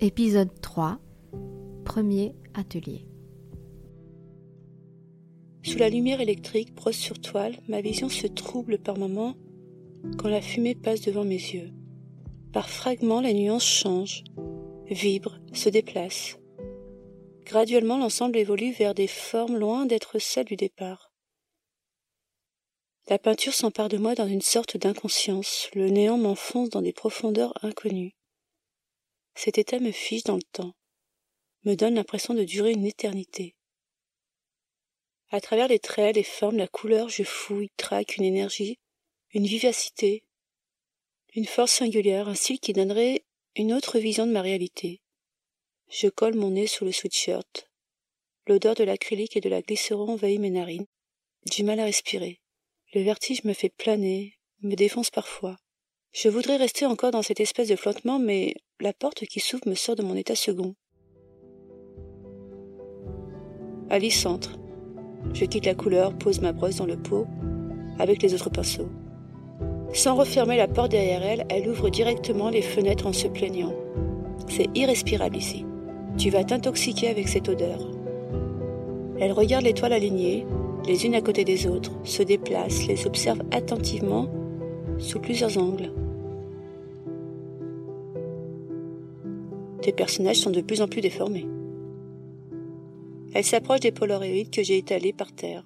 Épisode 3 Premier atelier Sous la lumière électrique brosse sur toile, ma vision se trouble par moments quand la fumée passe devant mes yeux. Par fragments, les nuances changent, vibrent, se déplacent. Graduellement, l'ensemble évolue vers des formes loin d'être celles du départ. La peinture s'empare de moi dans une sorte d'inconscience, le néant m'enfonce dans des profondeurs inconnues. Cet état me fiche dans le temps, me donne l'impression de durer une éternité. À travers les traits, les formes, la couleur, je fouille, traque une énergie, une vivacité, une force singulière, un style qui donnerait une autre vision de ma réalité. Je colle mon nez sous le sweatshirt. L'odeur de l'acrylique et de la glycérine envahit mes narines. J'ai mal à respirer. Le vertige me fait planer, me défonce parfois. Je voudrais rester encore dans cette espèce de flottement, mais la porte qui s'ouvre me sort de mon état second. Alice entre. Je quitte la couleur, pose ma brosse dans le pot, avec les autres pinceaux. Sans refermer la porte derrière elle, elle ouvre directement les fenêtres en se plaignant. C'est irrespirable ici. Tu vas t'intoxiquer avec cette odeur. Elle regarde les toiles alignées, les unes à côté des autres, se déplace, les observe attentivement sous plusieurs angles. Tes personnages sont de plus en plus déformés. Elle s'approche des polaroïdes que j'ai étalés par terre.